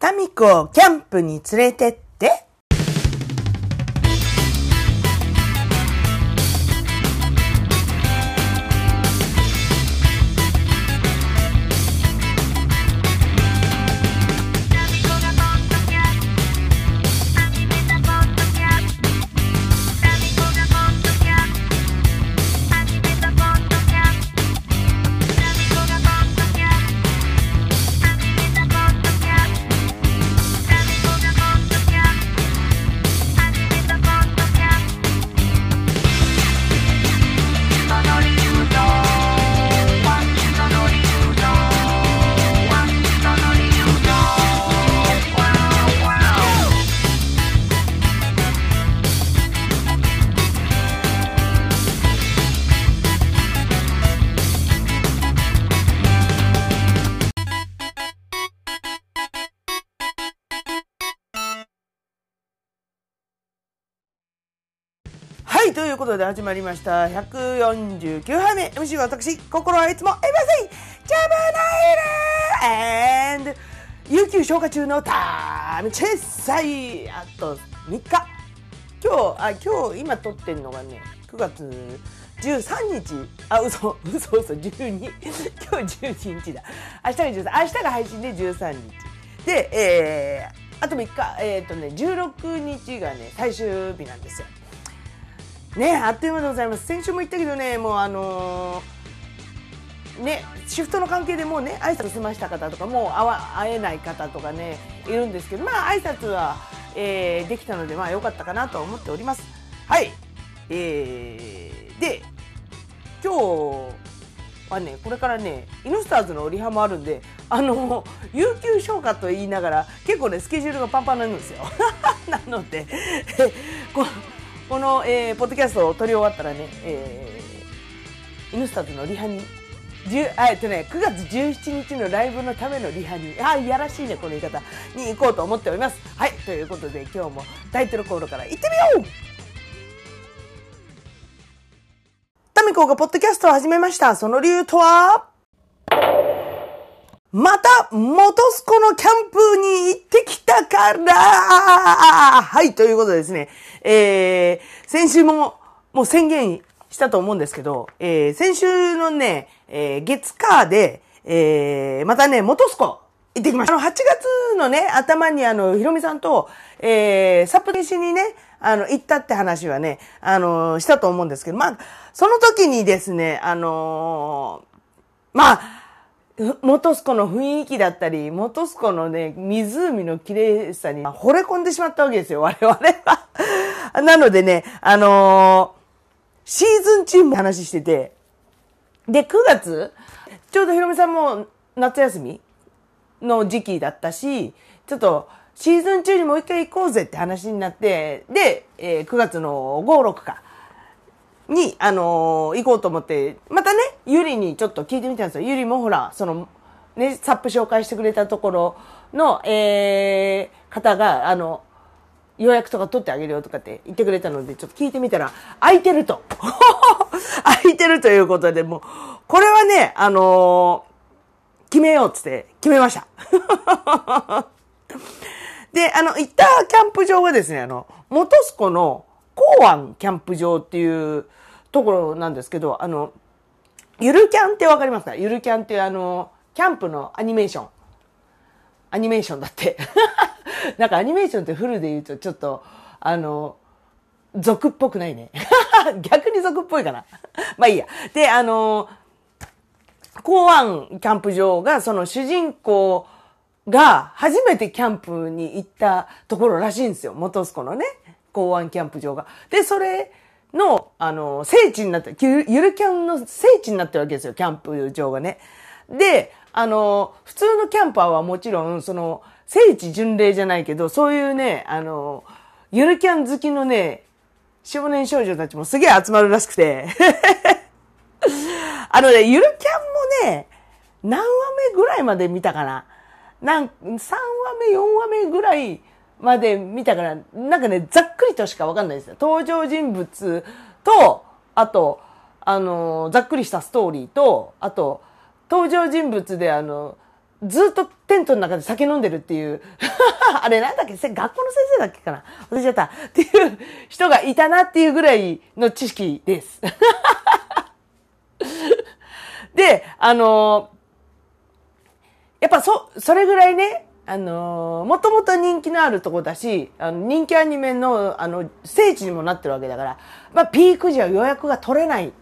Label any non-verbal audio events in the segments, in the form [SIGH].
タミコをキャンプに連れてって。ということで始まりました。149杯目。MC は私、心はいつもエバセイジャブナイル and 有給消化中のタイムチェッサイあと3日。今日、あ、今日、今撮ってるのがね、9月13日。あ、嘘、嘘、嘘、12。[LAUGHS] 今日12日だ。明日が13、明日が配信で13日。で、えー、あと3日、えっ、とね、16日がね、最終日なんですよ。ねあっという間でございます。先週も言ったけどねもうあのーねシフトの関係でもうね挨拶済ました方とかもう会わ会えない方とかねいるんですけどまあ挨拶は、えーできたのでまあ良かったかなと思っております。はい。えー、で今日はねこれからねイノスターズのリハもあるんであの有給消化と言いながら結構ねスケジュールがパンパンなんですよ。[LAUGHS] なのでここの、えーポッドキャストを撮り終わったらね、えーイノスターズのリハにあえっとね、9月17日のライブのためのリハにあいやらしいねこの言い方に行こうと思っております。はいということで今日もタイトルコールから行ってみよう。タミコがポッドキャストを始めました。その理由とは？また、元栖湖のキャンプに行ってきたからはい、ということでですね、えー、先週も、もう宣言したと思うんですけど、えー、先週のね、えー、月火で、えー、またね、元栖湖行ってきました。あの、8月のね、頭にあの、ひろみさんと、えー、サップしにね、あの、行ったって話はね、あの、したと思うんですけど、まあ、その時にですね、あのーまあ、元栖湖の雰囲気だったり、元栖湖のね、湖の綺麗さに惚れ込んでしまったわけですよ、我々は。[LAUGHS] なのでね、あのーシーズン中も話してて、で、9月、ちょうどひろみさんも夏休みの時期だったし、ちょっとシーズン中にもう一回行こうぜって話になって、で、えー9月の5、6か。に、あのー行こうと思って、またね、ゆりにちょっと聞いてみたんですよ。ゆりもほら、その、ね、サップ紹介してくれたところの、えー、方が、あの、予約とか取ってあげるよとかって言ってくれたので、ちょっと聞いてみたら、空いてると。[LAUGHS] 空いてるということで、もう、これはね、あのー決めようっつって決めました。[LAUGHS] で、あの、行ったキャンプ場がですね、あの、元栖湖の港湾キャンプ場っていうところなんですけど、あの、ゆるキャンってわかりますか？ゆるキャンってあの、キャンプのアニメーション。アニメーションだって。[LAUGHS] なんかアニメーションってフルで言うとちょっと、あの、俗っぽくないね。[LAUGHS] 逆に俗っぽいかな。まあいいや。で、あの、港湾キャンプ場がその主人公が初めてキャンプに行ったところらしいんですよ。元栖湖のね、港湾キャンプ場が。で、それの、あの、聖地になって、ゆるキャンの聖地になってるわけですよ、キャンプ場がね。で、あの、普通のキャンパーはもちろん、その、聖地巡礼じゃないけど、そういうね、あの、ゆるキャン好きのね、少年少女たちもすげえ集まるらしくて。[LAUGHS] あのね、ゆるキャンもね、何話目ぐらいまで見たかな。なん、3話目、4話目ぐらいまで見たから、なんかね、ざっくりとしかわかんないですよ。登場人物と、あと、あの、ざっくりしたストーリーと、あと、登場人物であの、ずっとテントの中で酒飲んでるっていう [LAUGHS] あれなんだっけ？学校の先生だっけかな？忘れちゃった。っていう人がいたなっていうぐらいの知識です。[LAUGHS] で、あのやっぱそ、それぐらいね、あのもともと人気のあるとこだし、あの人気アニメの、あの、聖地にもなってるわけだから、まあ、ピーク時は予約が取れない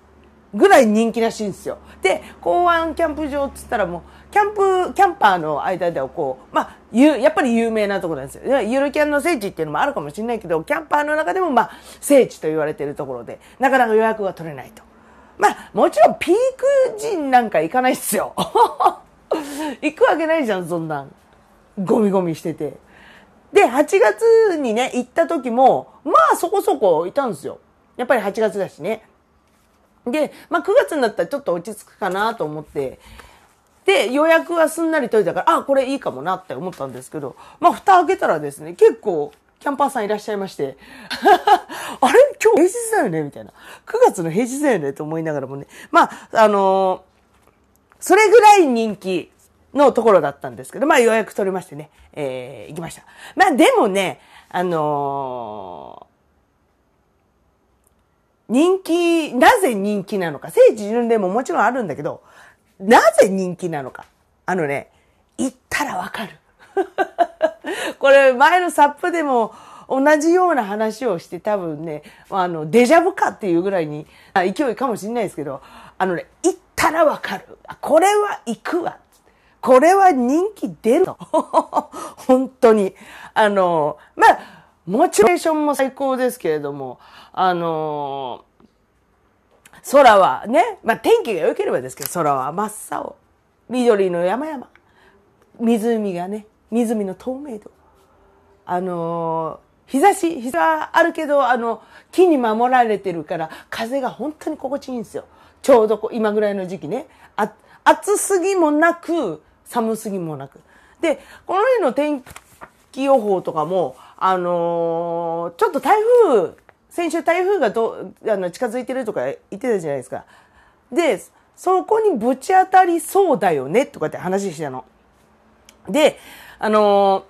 ぐらい人気らしいんですよ。で、港湾キャンプ場っつったらもう、キャンプ、キャンパーの間ではこう、まあ、ゆ、やっぱり有名なとこなんですよ。ゆるキャンの聖地っていうのもあるかもしれないけど、キャンパーの中でもまあ、聖地と言われているところで、なかなか予約が取れないと。まあ、もちろんピーク時なんか行かないっすよ。[LAUGHS] 行くわけないじゃん、そんなん。ゴミゴミしてて。で、8月にね、行った時も、まあそこそこいたんですよ。やっぱり8月だしね。で、まあ9月になったらちょっと落ち着くかなと思って、で、予約はすんなり取れたから、あ、これいいかもなって思ったんですけど、まあ蓋開けたらですね、結構キャンパーさんいらっしゃいまして、[LAUGHS] あれ？今日平日だよね？みたいな。9月の平日だよね？と思いながらもね。まあ、あのー、それぐらい人気のところだったんですけど、まあ予約取れましてね、えー、行きました。まあでもね、あのー、人気、なぜ人気なのか、聖地巡礼ももちろんあるんだけど、なぜ人気なのか。あのね、行ったらわかる。[LAUGHS] これ前のサップでも同じような話をして多分ね、あの、デジャブかっていうぐらいに勢いかもしれないですけど、あのね、行ったらわかる。これは行くわ。これは人気出ると。[LAUGHS] 本当に。あの、まあ、モチベーションも最高ですけれども、あの、空はね、まあ天気が良ければですけど、空は真っ青。緑の山々。湖がね、湖の透明度。あの日差し、日差あるけど、あの、木に守られてるから、風が本当に心地いいんですよ。ちょうど今ぐらいの時期ね。あ暑すぎもなく、寒すぎもなく。で、この日の天気予報とかも、あのー、ちょっと台風、先週台風がどあの近づいてるとか言ってたじゃないですか。で、そこにぶち当たりそうだよねとかって話してたの。で、あの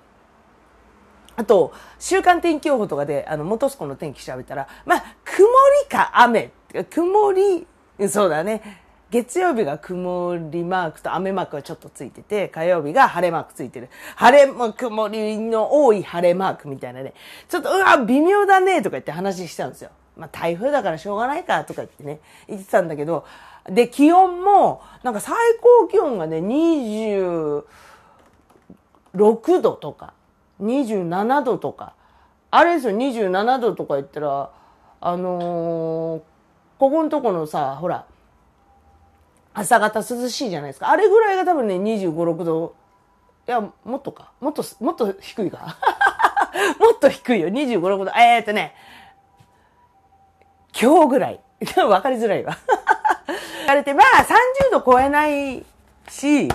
ー、あと、週間天気予報とかで、あの、元栖湖の天気調べたら、まあ、曇りか雨。曇り、そうだね。月曜日が曇りマークと雨マークがちょっとついてて、火曜日が晴れマークついてる。晴れ、も曇りの多い晴れマークみたいなね。ちょっと、うわ、微妙だね、とか言って話したんですよ。まあ、台風だからしょうがないか、とか言ってね、言ってたんだけど、で、気温も、なんか最高気温がね、26度とか、27度とか、あれですよ、27度とか言ったら、あのー、ここのとこのさ、ほら、朝方涼しいじゃないですか。あれぐらいが多分ね、25、6度。いや、もっとか。もっと、もっと低いか。[LAUGHS] もっと低いよ。25、6度。えー、っとね、今日ぐらい。[LAUGHS] わかりづらいわ。言われて、まあ30度超えないし、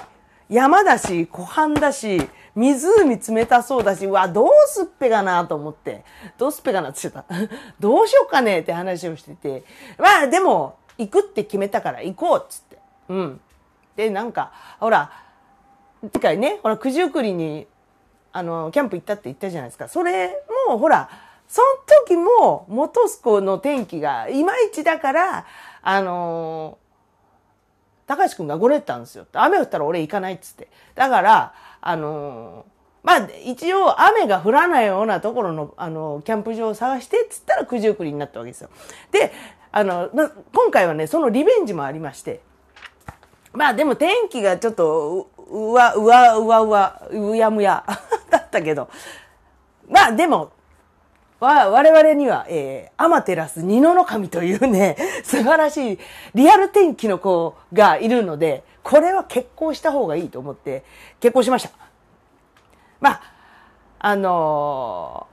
山だし、湖畔だし、湖冷たそうだし、うわ、どうすっぺかなと思って、どうすっぺかなって言ってた。[LAUGHS] どうしようかねって話をしてて、まあでも、行くって決めたから行こうっつって。うん。で、なんか、ほら、次回ね、ほら、九十九里に、あの、キャンプ行ったって言ったじゃないですか。それも、ほら、その時も、元栖湖の天気がいまいちだから、あの高橋くんがごれたんですよ。雨降ったら俺行かないっつって。だから、あのまあ、一応雨が降らないようなところの、あの、キャンプ場を探してっつったら九十九里になったわけですよ。で、あの、今回はね、そのリベンジもありまして、まあでも天気がちょっと、うわ、うわ、うわ、うわ、うやむや [LAUGHS] だったけど、まあでも、わ、我々には、えー、アマテラス二の神というね、[LAUGHS] 素晴らしいリアル天気の子がいるので、これは結婚した方がいいと思って結婚しました。まあ、あの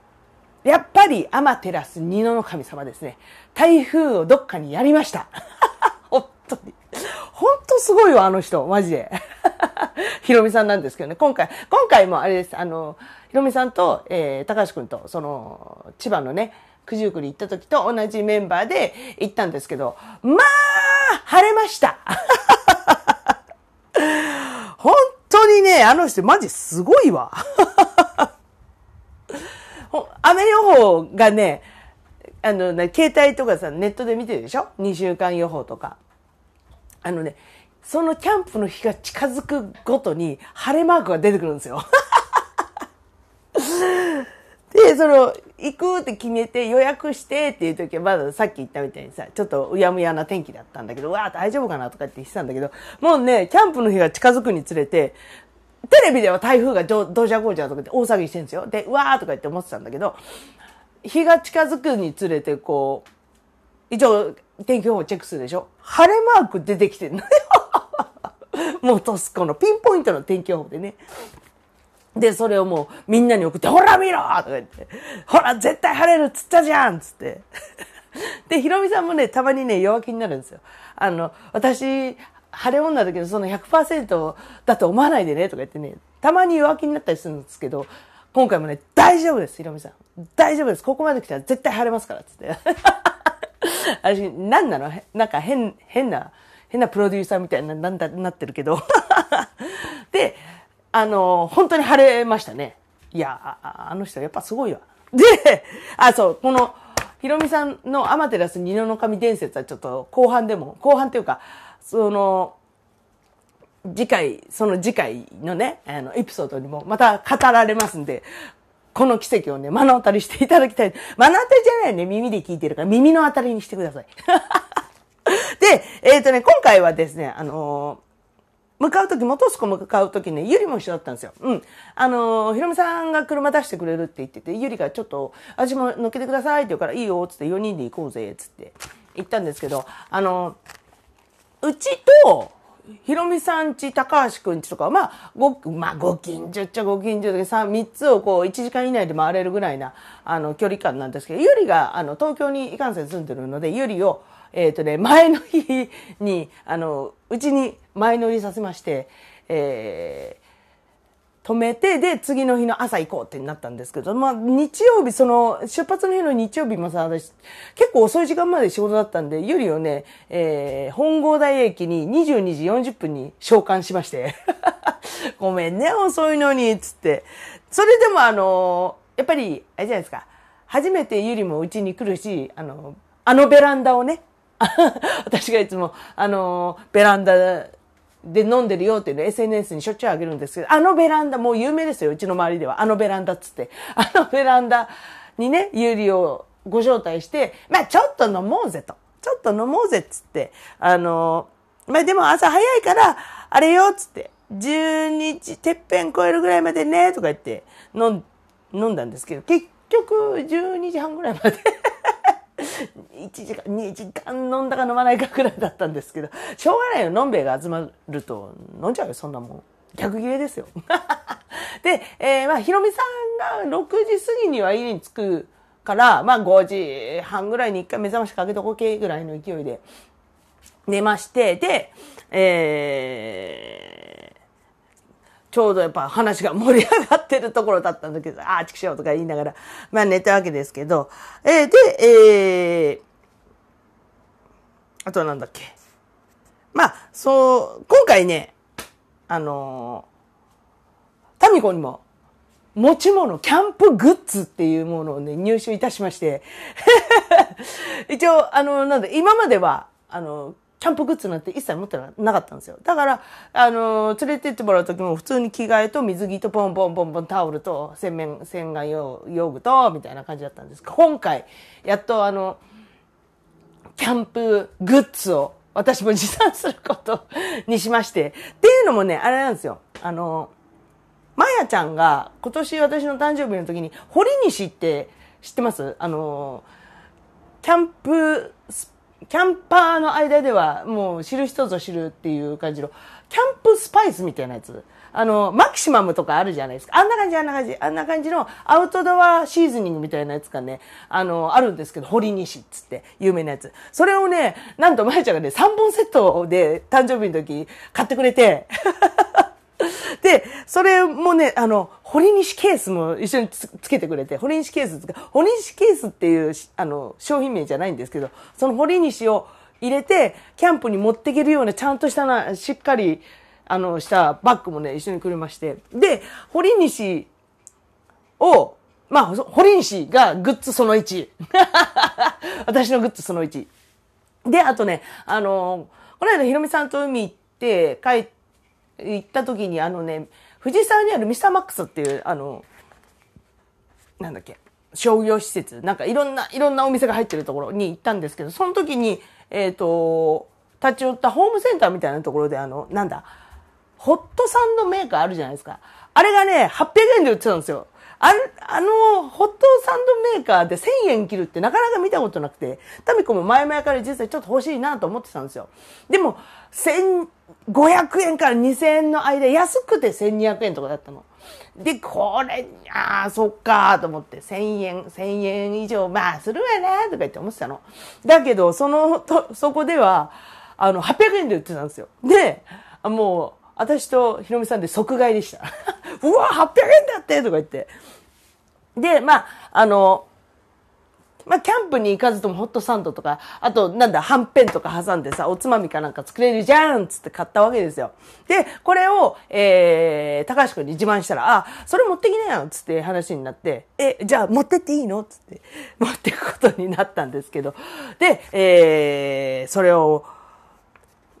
ー、やっぱりアマテラス二の神様ですね。台風をどっかにやりました。[LAUGHS] 本当に。ほんとすごいよ、あの人、マジで。ひろみさんなんですけどね、今回、今回もあれです、あの、ひろみさんと、えー、高橋くんと、その、千葉のね、九十九里行った時と同じメンバーで行ったんですけど、まあ、晴れました。[LAUGHS] 本当にね、あの人マジすごいわ。[LAUGHS] 雨予報がね、あのね、携帯とかさ、ネットで見てるでしょ ?2 週間予報とか。あのね、そのキャンプの日が近づくごとに晴れマークが出てくるんですよ。[LAUGHS] で、その、行くって決めて予約してっていう時は、まださっき言ったみたいにさ、ちょっとうやむやな天気だったんだけど、わー大丈夫かなとかって言ってたんだけど、もうね、キャンプの日が近づくにつれて、テレビでは台風がどどじゃこうじゃとかって大騒ぎしてるんですよ。で、うわーとか言って思ってたんだけど、日が近づくにつれて、こう、一応天気予報チェックするでしょ？晴れマーク出てきてるのよ。[LAUGHS] もうトスコのピンポイントの天気予報でね。で、それをもうみんなに送って、ほら見ろとか言って、ほら絶対晴れるっつったじゃんつって。[LAUGHS] で、ひろみさんもね、たまにね、弱気になるんですよ。あの、私、晴れ女だけど、その100%だと思わないでね、とか言ってね、たまに弱気になったりするんですけど、今回もね、大丈夫です、ひろみさん。大丈夫です。ここまで来たら絶対晴れますから、つって。[LAUGHS] 私、何なの？なんか変、変な、変なプロデューサーみたいな、なんだ、なってるけど。[LAUGHS] で、あの、本当に晴れましたね。いや、あの人やっぱすごいわ。[LAUGHS] で、あ、そう、この、ひろみさんのアマテラス二の神伝説はちょっと後半でも、後半っていうか、その、次回、その次回のね、あの、エピソードにもまた語られますんで、この奇跡をね、目の当たりしていただきたい。目の当たりじゃないね、耳で聞いてるから、耳の当たりにしてください。[LAUGHS] で、えっ、ー、とね、今回はですね、あのー向かうとき、元栖湖向かうときね、ゆりも一緒だったんですよ。うん。あの、ひろみさんが車出してくれるって言ってて、ゆりがちょっと、私も乗っけてくださいって言うから、いいよ、つって4人で行こうぜ、つって言ったんですけど、あの、うちと、ひろみさんち、高橋くんちとかまあ、ご、まあ、ご近所っちゃご近所で3、3つをこう、一時間以内で回れるぐらいな、あの、距離感なんですけど、ゆりが、あの、東京にいかんせん住んでるので、ゆりを、えっ、ー、とね、前の日に、あの、うちに前乗りさせまして、えー、止めて、で、次の日の朝行こうってなったんですけど、まあ、日曜日、その、出発の日の日曜日もさ、私、結構遅い時間まで仕事だったんで、ゆりをね、えー、本郷台駅に22時40分に召喚しまして、[LAUGHS] ごめんね、遅いのに、つって。それでもあの、やっぱり、あれじゃないですか、初めてゆりもうちに来るし、あの、あのベランダをね、[LAUGHS] 私がいつも、あの、ベランダで飲んでるよっていうのを SNS にしょっちゅうあげるんですけど、あのベランダ、もう有名ですよ、うちの周りでは。あのベランダっつって。[LAUGHS] あのベランダにね、有利をご招待して、まあちょっと飲もうぜと。ちょっと飲もうぜっつって。あの、まあでも朝早いから、あれよっつって。12時、てっぺん越えるぐらいまでね、とか言って飲ん、飲んだんですけど、結局12時半ぐらいまで1時間、2時間飲んだか飲まないかくらいだったんですけど、しょうがないよ。のんべえが集まると飲んじゃうよ、そんなもん。逆切れですよ。[LAUGHS] で、えー、まあ、ひろみさんが6時過ぎには家に着くから、まあ、5時半ぐらいに一回目覚ましかけとこけぐらいの勢いで寝まして、で、えー、ちょうどやっぱ話が盛り上がってるところだったんだけど、[LAUGHS] ああ、ちくしょうとか言いながら、まあ寝たわけですけど、えー、で、えー、あとはなんだっけ。まあ、そう、今回ね、あのー、タミコにも、持ち物、キャンプグッズっていうものをね、入手いたしまして、[LAUGHS] 一応、あの、なんだ、今までは、あの、キャンプグッズなんて一切持ってなかったんですよ。だから、あの、連れてってもらう時も普通に着替えと水着とポンポンポンポンタオルと洗面、洗顔用用具と、みたいな感じだったんです今回、やっとあの、キャンプグッズを私も持参することにしまして。っていうのもね、あれなんですよ。あの、まやちゃんが今年私の誕生日の時に、堀西って知ってます？あの、キャンプスキャンパーの間ではもう知る人ぞ知るっていう感じの、キャンプスパイスみたいなやつ。あの、マキシマムとかあるじゃないですか。あんな感じ、あんな感じ、あんな感じのアウトドアシーズニングみたいなやつがね、あの、あるんですけど、堀西っつって、有名なやつ。それをね、なんとまやちゃんがね、3本セットで誕生日の時買ってくれて、で、それもね、あの、堀西ケースも一緒につつけてくれて、堀西ケース堀西ケースっていう、あの、商品名じゃないんですけど、その堀西を入れて、キャンプに持っていけるような、ちゃんとしたな、しっかり、あの、したバッグもね、一緒にくれまして。で、堀西を、まあ、堀西がグッズその1。[LAUGHS] 私のグッズその1。で、あとね、あの、この間ひろみさんと海行って帰って行った時にあのね、藤沢にあるミスターマックスっていう、あの、なんだっけ、商業施設、なんかいろんな、いろんなお店が入ってるところに行ったんですけど、その時に、えっ、ー、と、立ち寄ったホームセンターみたいなところで、あの、なんだ、ホットサンドメーカーあるじゃないですか。あれがね、800円で売ってたんですよ。ああの、ホットサンドメーカーで1000円切るってなかなか見たことなくて、タミコも前々から実際ちょっと欲しいなと思ってたんですよ。でも、1500円から2000円の間、安くて1200円とかだったの。で、これ、ああ、そっかと思って、1000円、1000円以上、まあ、するわね、とか言って思ってたの。だけど、その、と、そこでは、あの、800円で売ってたんですよ。で、もう、私とひろみさんで即買いでした。うわ、800円だってとか言って。で、まあ、あの、まあ、キャンプに行かずともホットサンドとか、あと、なんだ、はんぺんとか挟んでさ、おつまみかなんか作れるじゃんつって買ったわけですよ。で、これを、えー、高橋くんに自慢したら、あ、それ持ってきなよつって話になって、え、じゃあ持ってっていいのつって、持ってくことになったんですけど、で、えー、それを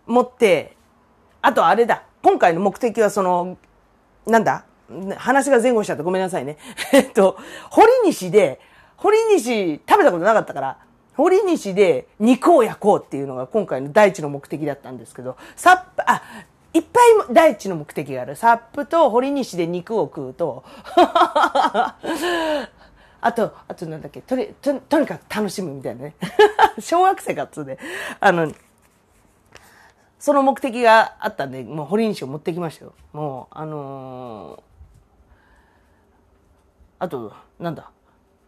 持って、あとあれだ、今回の目的はその、なんだ？話が前後しちゃってごめんなさいね。[LAUGHS] えっと、堀西で、堀西食べたことなかったから、堀西で肉を焼こうっていうのが今回の第一の目的だったんですけど、サップ、あ、いっぱい第一の目的がある。サップと堀西で肉を食うと、[LAUGHS] あと、あとなんだっけ、とに、ととにかく楽しむみたいなね。[LAUGHS] 小学生かっつうで、あの、その目的があったんで、もう堀西を持ってきましたよ。もう、あのー、あと、なんだ？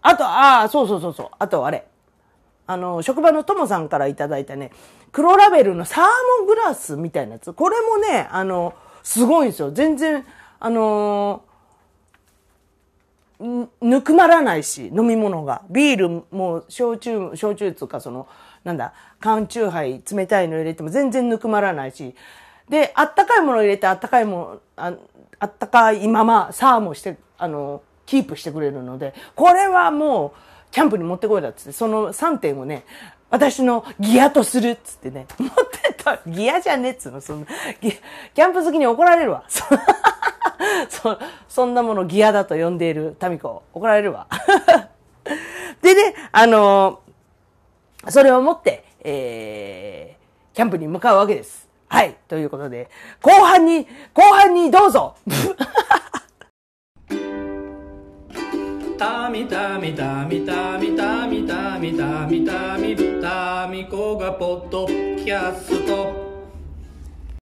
あと、ああ、そうそうそうそう。あと、あれ。あの、職場のともさんからいただいたね、黒ラベルのサーモグラスみたいなやつ。これもね、あの、すごいんですよ。全然、あのー、ぬくまらないし、飲み物が。ビールも、焼酎、焼酎っつうか、その、なんだ、缶チューハイ、冷たいの入れても全然ぬくまらないし、で、あったかいもの入れてあったかいも、ああったかいまま、サーモして、あの、キープしてくれるので、これはもう、キャンプに持ってこいだっつって、その3点をね、私のギアとするっつってね、持ってった、ギアじゃねっつうの、その、キャンプ好きに怒られるわ。[LAUGHS] そそんなものギアだと呼んでいるタミコ、怒られるわ。[LAUGHS] でね、あの、それを持って、えー、キャンプに向かうわけです。はい。ということで、後半に、後半にどうぞたみたみたみたみたみたみたみたみたみこがポッドキャスト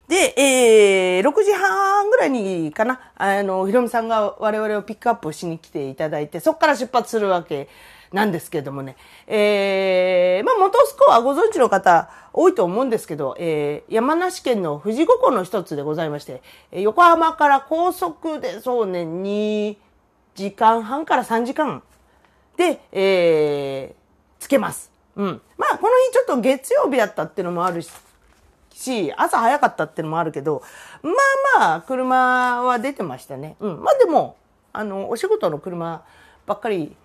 で、えー、6時半ぐらいにかな、あの、ひろみさんが我々をピックアップしに来ていただいて、そこから出発するわけなんですけれどもね。えー、まあ、元栖湖はご存知の方多いと思うんですけど、えー、山梨県の富士五湖の一つでございまして、横浜から高速でそうね、2、時間半から3時間で、えー、つけます。うん。まあ、この日ちょっと月曜日だったっていうのもあるし、朝早かったっていうのもあるけど、まあまあ、車は出てましたね。うん。まあでも、あの、お仕事の車ばっかり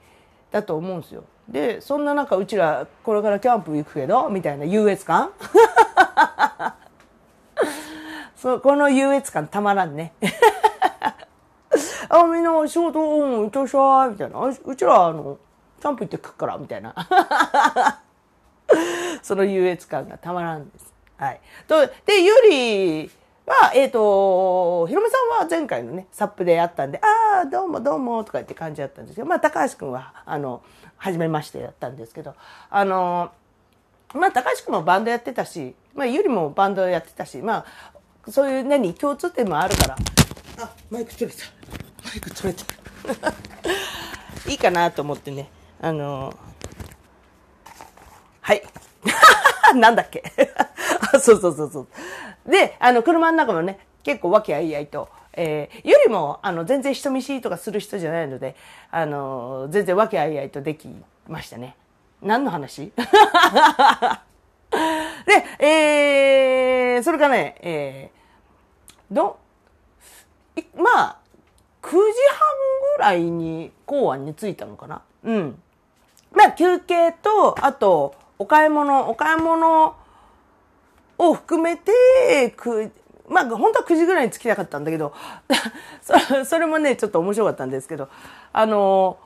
だと思うんですよ。で、そんな中、うちら、これからキャンプ行くけど、みたいな優越感？[LAUGHS] そ、この優越感たまらんね。[LAUGHS] あ、みんな仕事、うん、行ってらっしゃい、みたいな。うちら、あの、キャンプ行ってくっから、みたいな。[LAUGHS] その優越感がたまらんです。はい。と、で、ゆりは、えっ、ー、と、ひろめさんは前回のね、サップでやったんで、ああ、どうもどうも、とかって感じだったんですけど、まあ、高橋くんは、あの、初めましてやったんですけど、あの、まあ、高橋くんもバンドやってたし、まあ、ゆりもバンドやってたし、まあ、そういう何、共通点もあるから、あ、マイク取れた。マイク取れた。[LAUGHS] いいかなと思ってねあのはい。[LAUGHS] なんだっけ。[LAUGHS] そうそうそうそうであの車の中もね結構和気あいあいとえー、よりも、あの、全然人見知りとかする人じゃないので、あの、全然和気あいあいとできましたね。何の話？[LAUGHS] で、えー、それからね、えー、ど、まあ、9時半ぐらいに公安に着いたのかな。うん。まあ、休憩と、あと、お買い物、お買い物を含めて、く、まあ、本当は9時ぐらいに着きたかったんだけど、[LAUGHS] それもね、ちょっと面白かったんですけど、あの、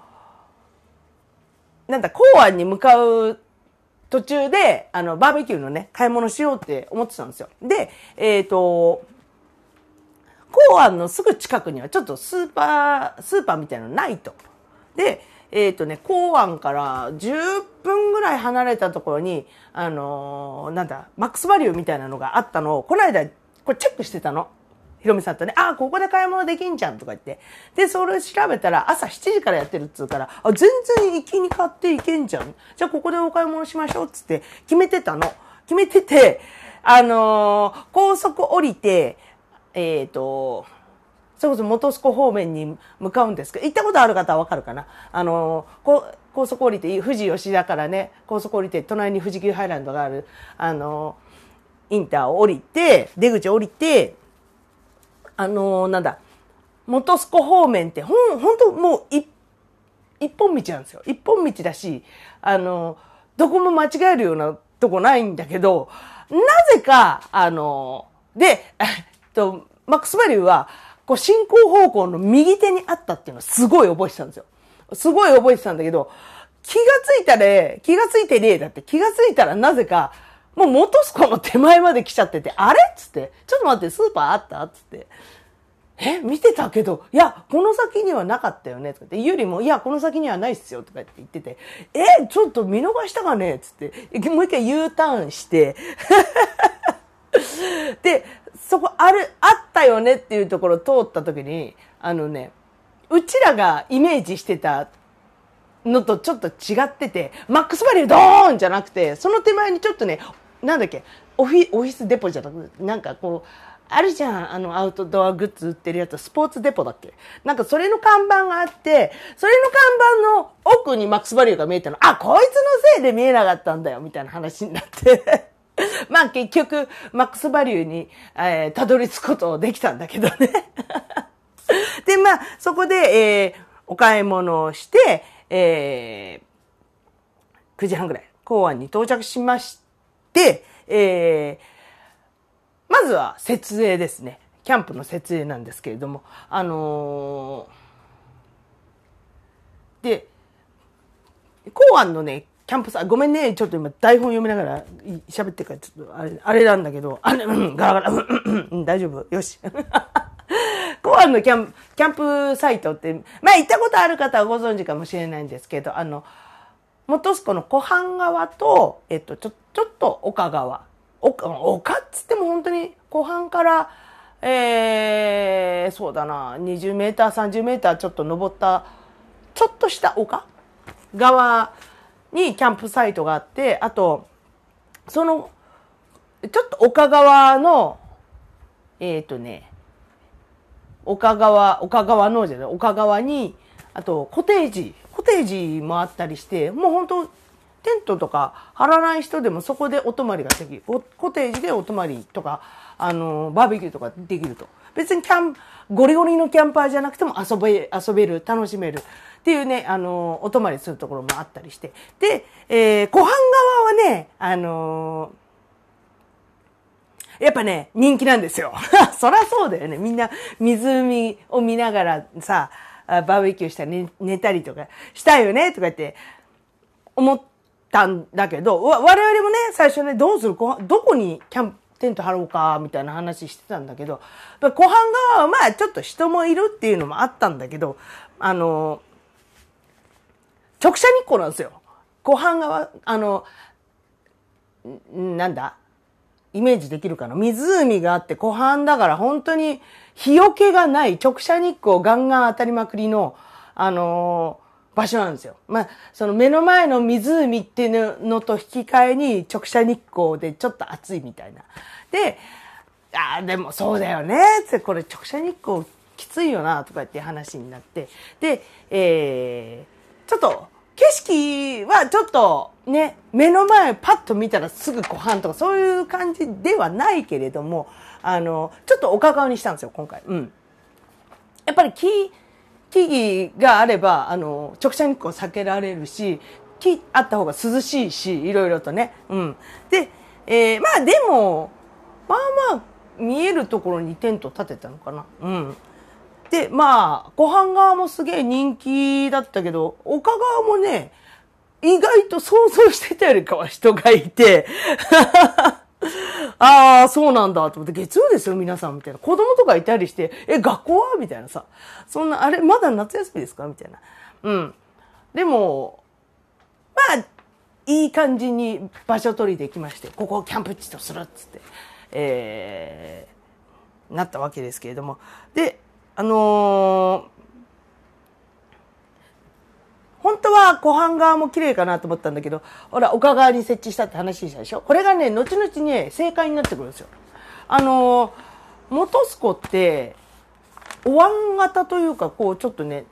なんだ、公安に向かう途中で、あの、バーベキューのね、買い物しようって思ってたんですよ。で、えっ、ー、と、公安のすぐ近くにはちょっとスーパー、スーパーみたいなのないと。で、えっ、ー、とね、公安から10分ぐらい離れたところに、あのー、なんだ、マックスバリューみたいなのがあったのを、この間、これチェックしてたの。ひろみさんとね、あ、ここで買い物できんじゃんとか言って。で、それ調べたら朝7時からやってるっつうから、あ、全然行きに買っていけんじゃん。じゃあここでお買い物しましょうっつって決めてたの。決めてて、あのー、高速降りて、えっ、ー、と、それこそ元栖湖方面に向かうんですけど、行ったことある方はわかるかな？あの、高速降りて、富士吉田からね、高速降りて、隣に富士急ハイランドがある、あのインターを降りて、出口降りて、あの、なんだ、元栖湖方面ってほん、ほんともう一、一本道なんですよ。一本道だし、あの、どこも間違えるようなとこないんだけど、なぜか、あの、で、えっと、マックスバリューは、こう進行方向の右手にあったっていうのをすごい覚えてたんですよ。すごい覚えてたんだけど、気がついたら、気がついてねえだって気がついたらなぜか、もう元栖湖の手前まで来ちゃってて、あれ？っつって、ちょっと待って、スーパーあった？っつって。え、見てたけど、いや、この先にはなかったよね？とかって、ゆりも、いや、この先にはないっすよ。とかって言ってて、え、ちょっと見逃したかね？つって、もう一回 U ターンして、[LAUGHS] で、そこある、あったよねっていうところ通った時に、あのね、うちらがイメージしてたのとちょっと違ってて、マックスバリュードーンじゃなくて、その手前にちょっとね、なんだっけ、オフィオフィスデポじゃなくて、なんかこう、あるじゃん、あの、アウトドアグッズ売ってるやつ、スポーツデポだっけ？なんかそれの看板があって、それの看板の奥にマックスバリューが見えたの、あ、こいつのせいで見えなかったんだよ、みたいな話になって。[LAUGHS] まあ結局、マックスバリューに、えー、たどり着くことできたんだけどね [LAUGHS] で、まあ、そこで、えー、お買い物をして、えー、9時半ぐらい、公安に到着しまして、えー、まずは設営ですね。キャンプの設営なんですけれども、あのー、で、公安のね、キャンプさ、ごめんね、ちょっと今台本読みながら喋ってるから、ちょっとあれ、あれなんだけど、あれ、うん、ガラガラ、うん、うん大丈夫、よし。[LAUGHS] コアのキャンキャンプサイトって、まあ行ったことある方はご存知かもしれないんですけど、あの、元栖湖の湖畔側と、えっと、ちょ、ちょっと丘側。丘、丘？っつっても本当に湖畔から、えー、そうだな、20メーター、30メーターちょっと登った、ちょっとした丘？側にキャンプサイトがあって、あと、その、ちょっと丘側の、えっ、ー、とね、岡川、岡川のじゃない、岡川に、あと、コテージ、コテージもあったりして、もう本当テントとか張らない人でもそこでお泊まりができる。コテージでお泊まりとか、あの、バーベキューとかできると。別にキャン、ゴリゴリのキャンパーじゃなくても遊べ、遊べる、楽しめるっていうね、あの、お泊まりするところもあったりして。で、えー、湖畔側はね、あのーやっぱね、人気なんですよ。[LAUGHS] そりゃそうだよね。みんな湖を見ながらさ、バーベキューしたり寝たりとかしたいよね？とか言って思ったんだけど、我々もね、最初ね、どうする？どこにキャンプ、テント張ろうか、みたいな話してたんだけど、湖畔側はまあちょっと人もいるっていうのもあったんだけど、あの、直射日光なんですよ。湖畔側、あの、なんだ？イメージできるかな？湖があって湖畔だから本当に日よけがない直射日光ガンガン当たりまくりの、あのー、場所なんですよ。まあ、その目の前の湖っていうのと引き換えに直射日光でちょっと暑いみたいな。で、ああ、でもそうだよねってこれ直射日光きついよなとかって話になって。で、えー、ちょっと景色はちょっとね、目の前パッと見たらすぐ湖畔とかそういう感じではないけれども、あの、ちょっと岡川にしたんですよ、今回。うん。やっぱり木、木々があれば、あの、直射日光避けられるし、木あった方が涼しいし、いろいろとね。うん。で、えー、まあでも、まあまあ、見えるところにテント立てたのかな。うん。で、まあ、湖畔側もすげえ人気だったけど、岡側もね、意外と想像してたよりかは人がいて、[LAUGHS] ああ、そうなんだと思って、月曜ですよ、皆さん、みたいな。子供とかいたりして、え、学校は？みたいなさ。そんな、あれ、まだ夏休みですか？みたいな。うん。でも、まあ、いい感じに場所取りできまして、ここをキャンプ地とするっつって、えー、なったわけですけれども。で、あのー本当は湖畔側も綺麗かなと思ったんだけど、ほら、丘側に設置したって話したでしょ？これがね、後々ね、正解になってくるんですよ。あのー、元栖湖って、お椀型というか、こう、ちょっとね、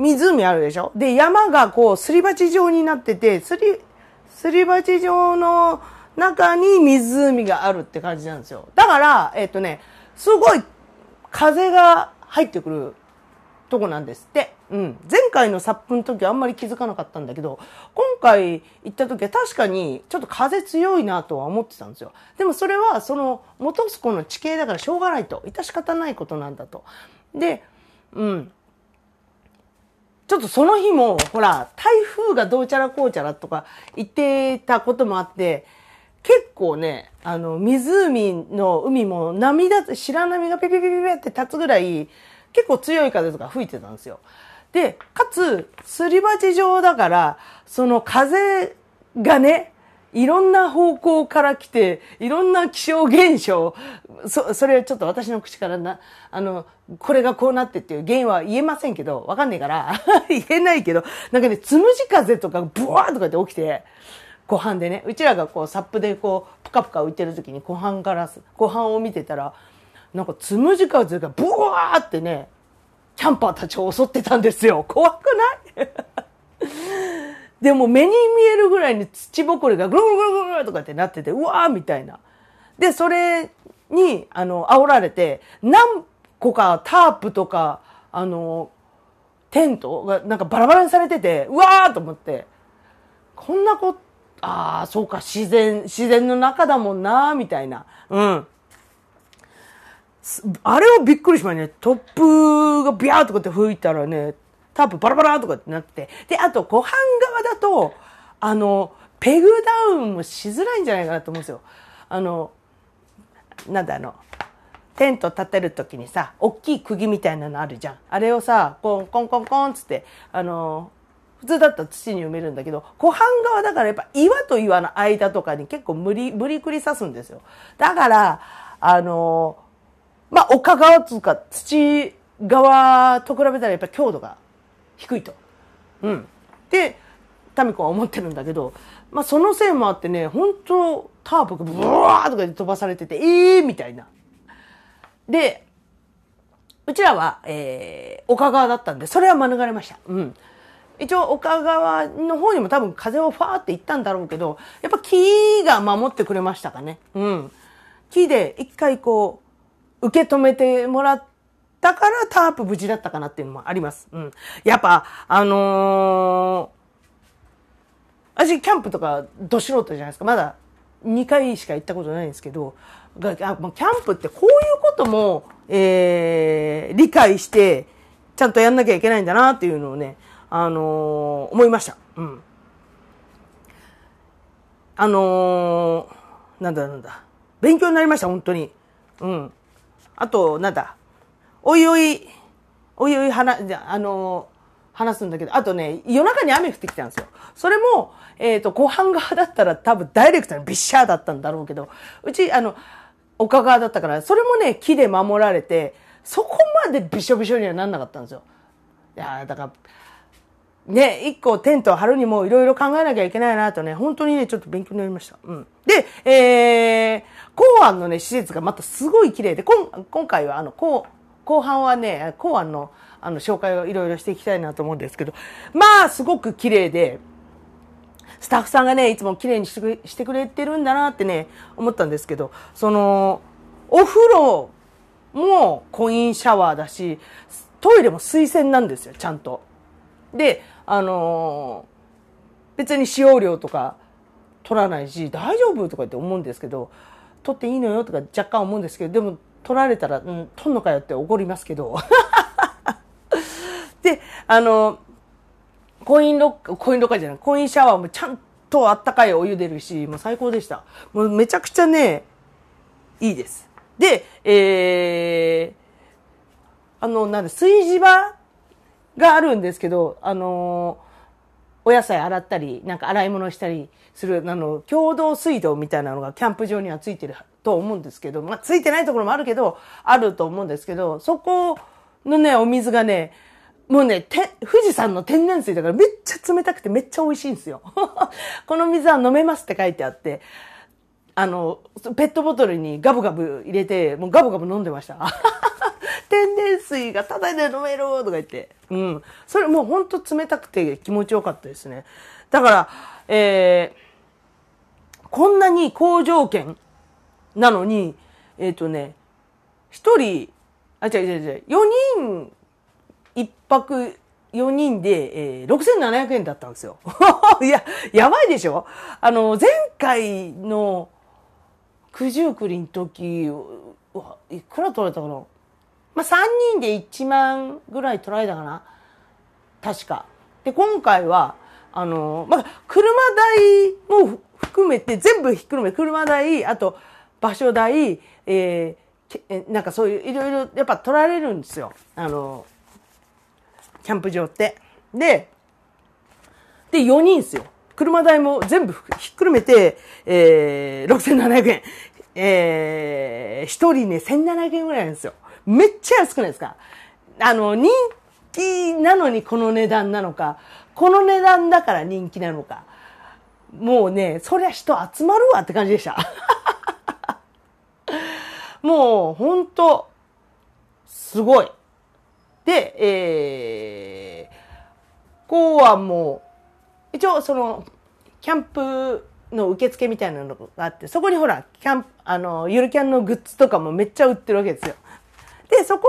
湖あるでしょ？で、山がこう、すり鉢状になってて、すり、すり鉢状の中に湖があるって感じなんですよ。だから、えっ、とね、すごい風が入ってくるとこなんですって。うん。前回のサップの時はあんまり気づかなかったんだけど、今回行った時は確かにちょっと風強いなとは思ってたんですよ。でもそれはその元栖湖の地形だからしょうがないと。致し方ないことなんだと。で、うん。ちょっとその日も、ほら、台風がどうちゃらこうちゃらとか言ってたこともあって、結構ね、あの、湖の海も波だ、白波がピピピピピって立つぐらい、結構強い風とか吹いてたんですよ。で、かつ、すり鉢状だから、その風がね、いろんな方向から来て、いろんな気象現象、そ、それちょっと私の口からな、あの、これがこうなってっていう原因は言えませんけど、わかんないから [LAUGHS] 言えないけど、なんかね、つむじ風とかブワーとかって起きて、湖畔でね、うちらがこう、サップでこう、ぷかぷか浮いてる時に湖畔から、湖畔を見てたら、なんかつむじ風がブワーってね、キャンパーたちを襲ってたんですよ。怖くない？[LAUGHS] でも目に見えるぐらいに土ぼこりがぐるぐるぐるぐるとかってなってて、うわーみたいな。で、それに、あの、煽られて、何個かタープとか、あの、テントがなんかバラバラにされてて、うわーと思って、こんなこと、ああ、そうか、自然、自然の中だもんな、みたいな。うん。あれはびっくりしましたね。突風がビャーとかって吹いたらね、タープバラバラとかってなって。で、あと、湖畔側だと、あの、ペグダウンもしづらいんじゃないかなと思うんですよ。あの、なんだあの、テント立てるときにさ、大きい釘みたいなのあるじゃん。あれをさ、コンコンコンコンつって、あの、普通だったら土に埋めるんだけど、湖畔側だからやっぱ岩と岩の間とかに結構無理、無理くり刺すんですよ。だから、あの、まあ、丘側つうか、土側と比べたらやっぱ強度が低いと。うん。で、タミコは思ってるんだけど、まあ、そのせいもあってね、本当タープがブワーとかで飛ばされてて、ええー、みたいな。で、うちらは、えー、丘側だったんで、それは免れました。うん。一応、丘側の方にも多分風をファーって行ったんだろうけど、やっぱ木が守ってくれましたかね。うん。木で一回こう、受け止めてもらったからタープ無事だったかなっていうのもあります。うん。やっぱ、あのー、私キャンプとかど素人じゃないですか。まだ2回しか行ったことないんですけど、あキャンプってこういうことも、えー、理解して、ちゃんとやんなきゃいけないんだなっていうのをね、あのー、思いました。うん。あのー、なんだなんだ。勉強になりました、本当に。うん。あと、なんだ、おいおい、おいおい話、あの、話すんだけど、あとね、夜中に雨降ってきたんですよ。それも、えっ、ー、と、後半側だったら多分ダイレクトにビッシャーだったんだろうけど、うち、あの、丘側だったから、それもね、木で守られて、そこまでびしょびしょにはなんなかったんですよ。いやだから、ね、一個テントを張るにもいろいろ考えなきゃいけないなとね、本当にね、ちょっと勉強になりました。うん。で、えー、公安のね、施設がまたすごい綺麗で、今今回はあの、後、後半はね、公安の、あの、紹介をいろいろしていきたいなと思うんですけど、まあ、すごく綺麗で、スタッフさんがね、いつも綺麗にしてくれしてくれてるんだなってね、思ったんですけど、その、お風呂もコインシャワーだし、トイレも水洗なんですよ、ちゃんと。で、あのー、別に使用料とか取らないし、大丈夫とかって思うんですけど、取っていいのよとか若干思うんですけど、でも取られたら、うん、取んのかよって怒りますけど。[LAUGHS] で、あのー、コインロッカー、コインロッカーじゃない、コインシャワーもちゃんとあったかいお湯出るし、もう最高でした。もうめちゃくちゃね、いいです。で、えー、あの、なんで、炊事場があるんですけど、あのお野菜洗ったり、なんか洗い物したりする、あの、共同水道みたいなのがキャンプ場にはついてると思うんですけど、まあ、ついてないところもあるけど、あると思うんですけど、そこのね、お水がね、もうね、て、富士山の天然水だからめっちゃ冷たくてめっちゃ美味しいんですよ。[LAUGHS] この水は飲めますって書いてあって、あの、ペットボトルにガブガブ入れて、もうガブガブ飲んでました。天然水がタダで飲めるとか言って。うん。それもうほんと冷たくて気持ちよかったですね。だから、えー、こんなに好条件なのに、えっ、ー、とね、一人、あ、違う違う違う、4人、一泊4人で、えー、6700円だったんですよ。[LAUGHS] いや、やばいでしょ？あの、前回の九十九里の時、いくら取れたかな？まあ、3人で1万ぐらい取られたかな確か。で、今回は、あの、まあ、車代も含めて、全部ひっくるめ、車代、あと、場所代、えー、なんかそういう、いろいろ、やっぱ取られるんですよ。あの、キャンプ場って。で、で、4人ですよ。車代も全部ひっくるめて、えー、6700円。えー、一人ね、1700円ぐらいなんですよ。めっちゃ安くないですか？あの、人気なのにこの値段なのか、この値段だから人気なのか。もうね、そりゃ人集まるわって感じでした。[LAUGHS] もう、ほんと、すごい。で、えー、こうはもう、一応その、キャンプの受付みたいなのがあって、そこにほら、キャンプ、あの、ゆるキャンのグッズとかもめっちゃ売ってるわけですよ。で、そこ、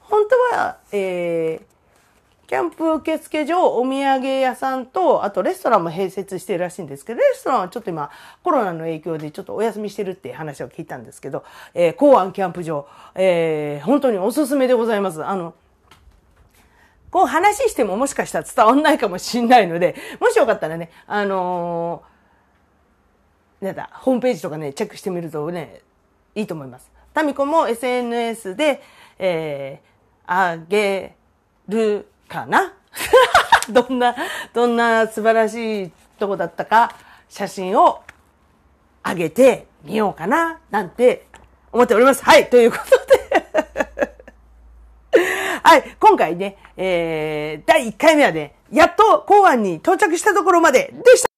本当は、えー、キャンプ受付所、お土産屋さんと、あとレストランも併設してるらしいんですけど、レストランはちょっと今、コロナの影響でちょっとお休みしてるって話を聞いたんですけど、えー、公安キャンプ場、えー、本当におすすめでございます。あの、こう話してももしかしたら伝わんないかもしんないので、もしよかったらね、あのー、なんだ、ホームページとかね、チェックしてみるとね、いいと思います。タミコも SNS で、えー、あげるかな？[LAUGHS] どんな、どんな素晴らしいとこだったか、写真を上げてみようかな、なんて思っております。はい、ということで。[LAUGHS] はい、今回ね、えー、第1回目はね、やっと公安に到着したところまででした。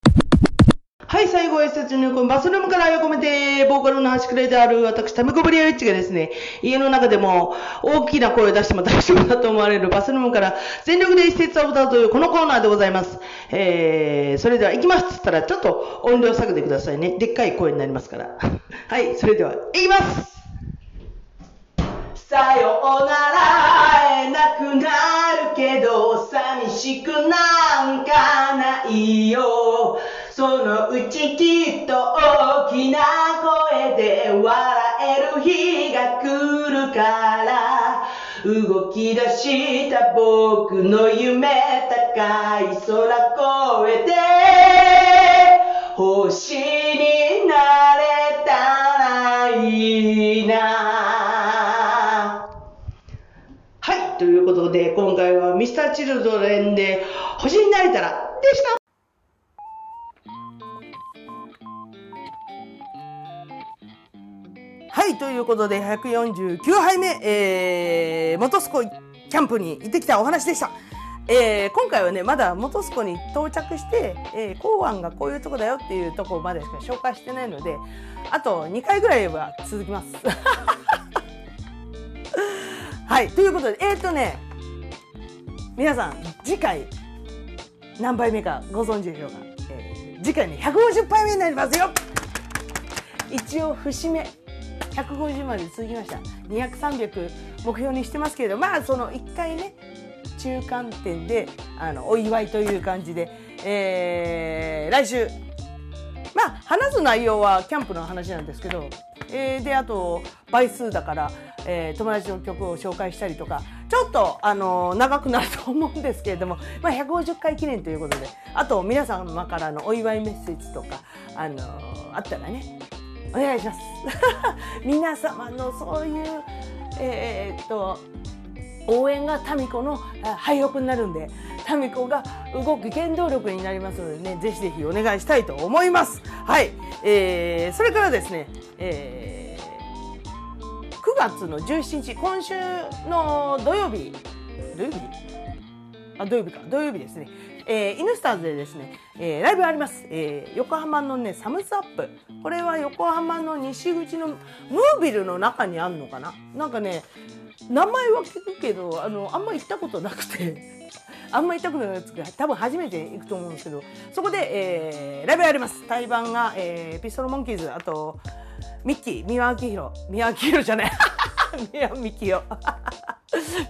はい、最後は施設入魂バスルームから横目で、ボーカルの端くれである私、タミコブリアウィッチがですね、家の中でも大きな声を出しても大丈夫だと思われるバスルームから全力で施設を歌うというこのコーナーでございます。えー、それでは行きますっつったらちょっと音量下げてくださいね。でっかい声になりますから。[LAUGHS] はい、それでは行きますさようなら会えなくなるけど寂しくなんかないよそのうちきっと大きな声で笑える日が来るから動き出した僕の夢高い空越えて星になれたらいいな。はいということで今回は Mr.Children で星になれたらでした。はい、ということで、149杯目、えー、元栖湖キャンプに行ってきたお話でした。えー、今回はね、まだ元栖湖に到着して、えー、港湾がこういうとこだよっていうとこまでしか紹介してないので、あと2回ぐらいは続きます。[LAUGHS] はい、ということで、えっ、ー、とね、皆さん、次回、何杯目かご存知でしょうか？えー、次回ね、150杯目になりますよ一応、節目150まで続きました。200、300目標にしてますけれどまあその1回ね中間点であのお祝いという感じで、えー、来週まあ話す内容はキャンプの話なんですけど、えー、であと倍数だから、えー、友達の曲を紹介したりとかちょっと、あの長くなると思うんですけれども、まあ、150回記念ということであと皆様からのお祝いメッセージとか、あのあったらねお願いします。[LAUGHS] 皆様のそういうえー、っと応援がタミコの廃屋になるんでタミコが動く原動力になりますのでねぜひぜひお願いしたいと思います。はい、えー、それからですね、えー、9月の17日今週の土曜日土曜日？あ土曜日か。土曜日ですね。えー、イヌスターズでですね、えー、ライブあります、えー、横浜のねサムズアップ。これは横浜の西口のムービルの中にあんのかな？なんかね名前は聞くけどあのあんま行ったことなくて。[LAUGHS] あんま行ったことないですけど多分初めて行くと思うんですけど。そこで、えー、ライブやります。対バンが、えー、ピストルモンキーズ。あとミッキー三輪明宏。三輪明宏じゃない。[LAUGHS] 三輪ミキヨ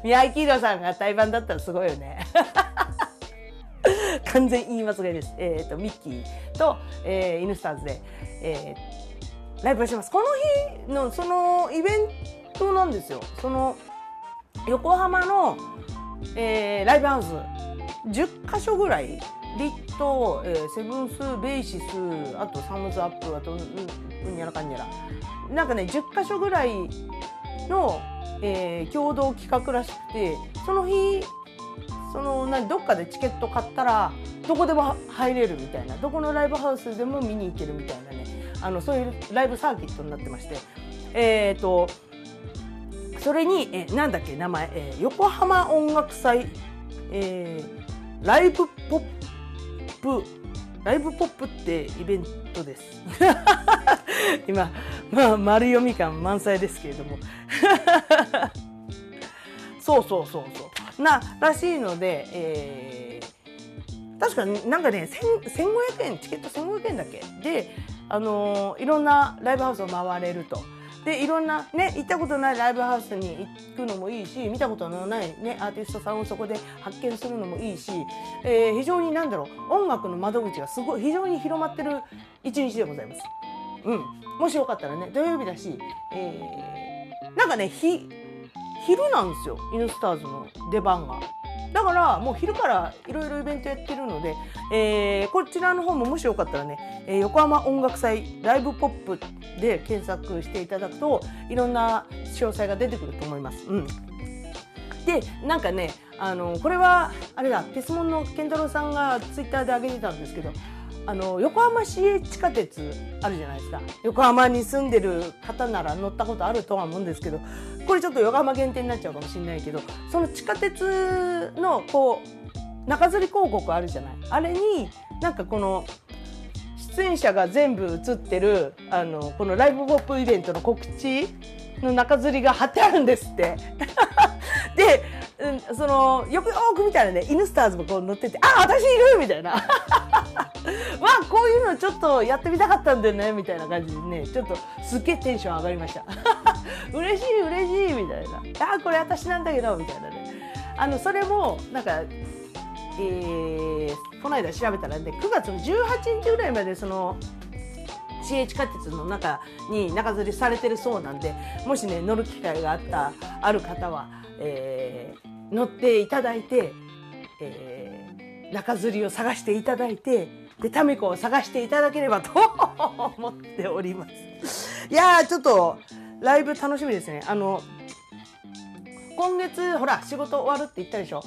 三輪明宏さんが対バンだったらすごいよね。[LAUGHS] 完全言い間違いです。えっ、ー、と、ミッキーと、えー、イヌスターズで、えー、ライブをします。この日の、そのイベントなんですよ。その、横浜の、えー、ライブハウス、10箇所ぐらい、リット、えー、セブンス、ベーシス、あとサムズアップ、あと、うん、うんやらかんやら。なんかね、10箇所ぐらいの、えー、共同企画らしくて、その日、その何どっかでチケット買ったらどこでも入れるみたいなどこのライブハウスでも見に行けるみたいなね。あのそういうライブサーキットになってまして。えっ、ー、とそれに、えなんだっけ名前、えー、横浜音楽祭、えー、ライブポップライブポップってイベントです。[LAUGHS] 今まあ丸読み感満載ですけれども。[LAUGHS] そうそうそうそう。ならしいので、えー、確かなんかね1500円チケット1500円だけ？で、あのー、いろんなライブハウスを回れると。でいろんなね行ったことないライブハウスに行くのもいいし見たことのない、ね、アーティストさんをそこで発見するのもいいし、えー、非常に何だろう音楽の窓口がすごい非常に広まってる一日でございます。うん、もしよかったらね土曜日だし、えー、なんかね日昼なんですよイヌスターズの出番が。だからもう昼からいろいろイベントやってるので、えー、こちらの方ももしよかったらね、えー、横浜音楽祭ライブポップで検索していただくといろんな詳細が出てくると思います。うんでなんかねあのこれはあれだピスモンの健太郎さんがツイッターで上げてたんですけどあの横浜市営地下鉄あるじゃないですか。横浜に住んでる方なら乗ったことあるとは思うんですけどこれちょっと横浜限定になっちゃうかもしれないけどその地下鉄のこう中吊り広告あるじゃない。あれになんかこの出演者が全部映ってるあのこのライブポップイベントの告知の中吊りが貼ってあるんですって。[LAUGHS] で、うん、そのよくよく見たらね「イヌスターズ」もこう乗ってて「あ私いる!」みたいな。[LAUGHS] まあこういうのちょっとやってみたかったんだよねみたいな感じでねちょっとすっげえテンション上がりました。[LAUGHS] 嬉しい嬉しい！みたいな。あこれ私なんだけどみたいなね。あのそれもなんかえー、この間調べたらね9月の18日ぐらいまでその市営地下鉄の中に中吊りされてるそうなんでもしね乗る機会があったある方は、えー、乗っていただいて、えー、中吊りを探していただいてで、タミコを探していただければと [LAUGHS] 思っております。いやー、ちょっと、ライブ楽しみですね。あの、今月、ほら、仕事終わるって言ったでしょ。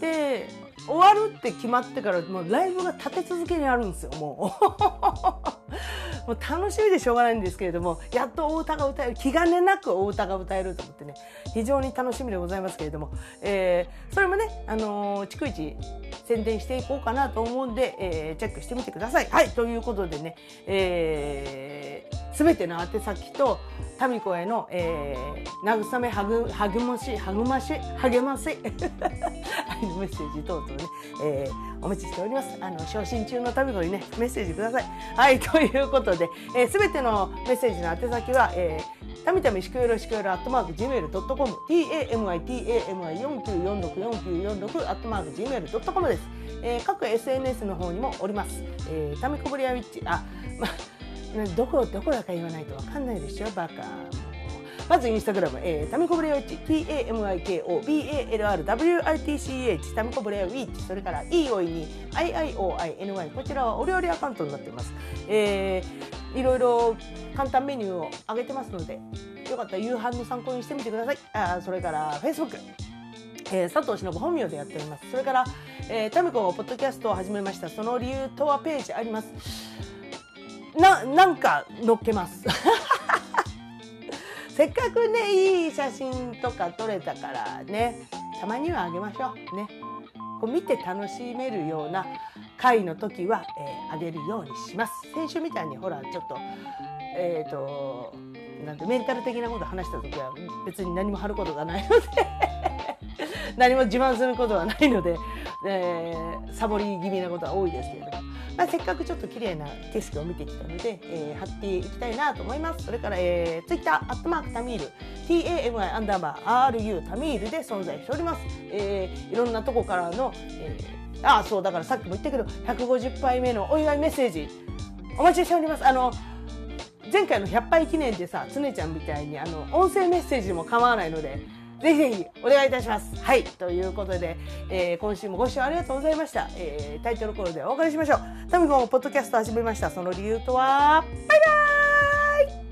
で、終わるって決まってから、もうライブが立て続けにあるんですよ、もう。もう楽しみでしょうがないんですけれどもやっとお歌が歌える気兼ねなくお歌が歌えると思ってね非常に楽しみでございますけれども、えー、それもね、あのー、逐一宣伝していこうかなと思うんで、えー、チェックしてみてください。はいということでね、えー、全ての宛先と民子への、えー、慰め励まし励まし励まし愛 [LAUGHS] のメッセージ等々ね、えー、お待ちしておりますあの昇進中の民子にねメッセージくださいはいということで、でえー、全てのメッセージの宛先は、えーたみたみしくよろしくよろアットマーク Gmail.com tamitami49464946 アットマーク Gmail.com です、えー、各 SNS の方にもおります、えー、タミコブリアウィッチあ、ま、どこどこだか言わないとわかんないでしょバカ。まずインスタグラム、えー、タミコブレアウィッチ、T-A-M-I-K-O-B-A-L-R-W-I-T-C-H、タミコブレアウィッチ、それから E おいに I-I-O-I-N-Y、こちらはお料理アカウントになっています。えー、いろいろ簡単メニューを上げてますので、よかったら夕飯の参考にしてみてください。あそれから Facebook。えー、佐藤忍本名でやっております。それから、えー、タミコポッドキャストを始めました。その理由とはページあります。な、なんか載っけます。せっかくねいい写真とか撮れたからねたまにはあげましょう。ね。こう見て楽しめるような回の時は、えー、あげるようにします。先週みたいにほらちょっとえっ、ー、となんてメンタル的なこと話した時は別に何も貼ることがないので [LAUGHS] 何も自慢することはないので、えー、サボり気味なことは多いですけれどもまあ、せっかくちょっと綺麗な景色を見てきたので、えー、貼っていきたいなと思います。それから、えー、Twitter、アットマークタミール、TAMI アンダーバー RU タミールで存在しております。えー、いろんなとこからの、えー、あ、そう、だからさっきも言ったけど、150杯目のお祝いメッセージ、お待ちしております。あの、前回の100杯記念でさ、つねちゃんみたいに、あの、音声メッセージも構わないので、ぜひぜひお願いいたします。はい。ということで、えー、今週もご視聴ありがとうございました。えー、タイトルコールでお別れしましょう。タミコもポッドキャスト始めました。その理由とは、バイバーイ